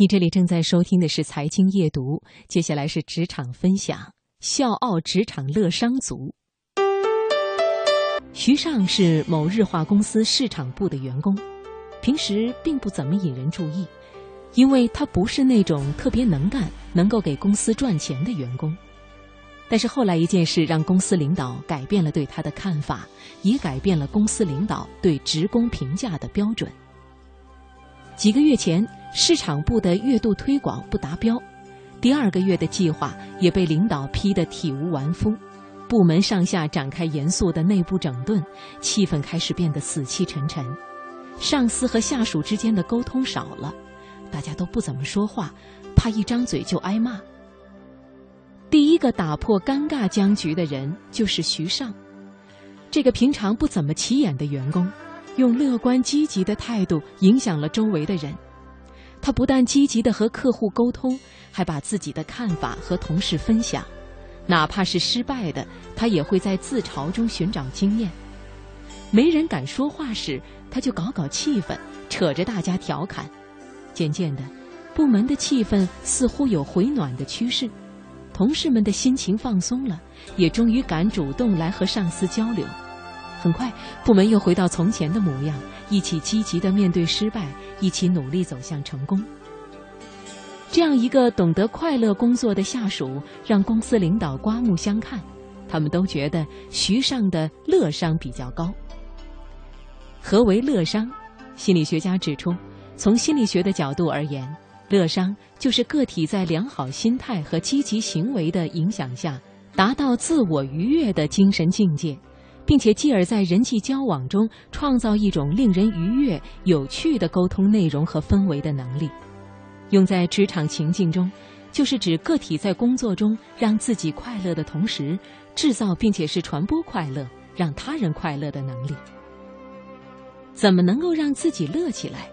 你这里正在收听的是《财经夜读》，接下来是职场分享。笑傲职场乐商族，徐尚是某日化公司市场部的员工，平时并不怎么引人注意，因为他不是那种特别能干、能够给公司赚钱的员工。但是后来一件事让公司领导改变了对他的看法，也改变了公司领导对职工评价的标准。几个月前。市场部的月度推广不达标，第二个月的计划也被领导批得体无完肤，部门上下展开严肃的内部整顿，气氛开始变得死气沉沉，上司和下属之间的沟通少了，大家都不怎么说话，怕一张嘴就挨骂。第一个打破尴尬僵局的人就是徐尚，这个平常不怎么起眼的员工，用乐观积极的态度影响了周围的人。他不但积极地和客户沟通，还把自己的看法和同事分享，哪怕是失败的，他也会在自嘲中寻找经验。没人敢说话时，他就搞搞气氛，扯着大家调侃。渐渐的，部门的气氛似乎有回暖的趋势，同事们的心情放松了，也终于敢主动来和上司交流。很快，部门又回到从前的模样，一起积极的面对失败，一起努力走向成功。这样一个懂得快乐工作的下属，让公司领导刮目相看。他们都觉得徐尚的乐商比较高。何为乐商？心理学家指出，从心理学的角度而言，乐商就是个体在良好心态和积极行为的影响下，达到自我愉悦的精神境界。并且继而在人际交往中创造一种令人愉悦、有趣的沟通内容和氛围的能力，用在职场情境中，就是指个体在工作中让自己快乐的同时，制造并且是传播快乐、让他人快乐的能力。怎么能够让自己乐起来？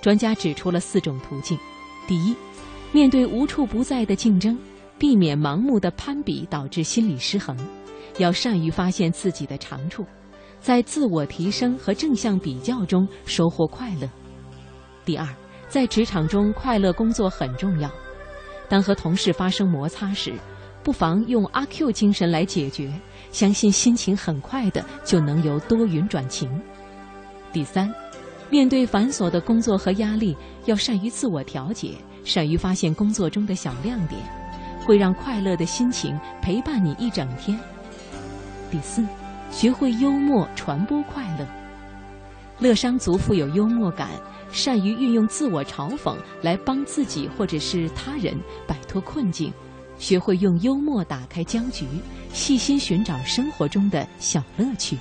专家指出了四种途径：第一，面对无处不在的竞争，避免盲目的攀比导致心理失衡。要善于发现自己的长处，在自我提升和正向比较中收获快乐。第二，在职场中快乐工作很重要。当和同事发生摩擦时，不妨用阿 Q 精神来解决，相信心情很快的就能由多云转晴。第三，面对繁琐的工作和压力，要善于自我调节，善于发现工作中的小亮点，会让快乐的心情陪伴你一整天。第四，学会幽默，传播快乐。乐商族富有幽默感，善于运用自我嘲讽来帮自己或者是他人摆脱困境，学会用幽默打开僵局，细心寻找生活中的小乐趣。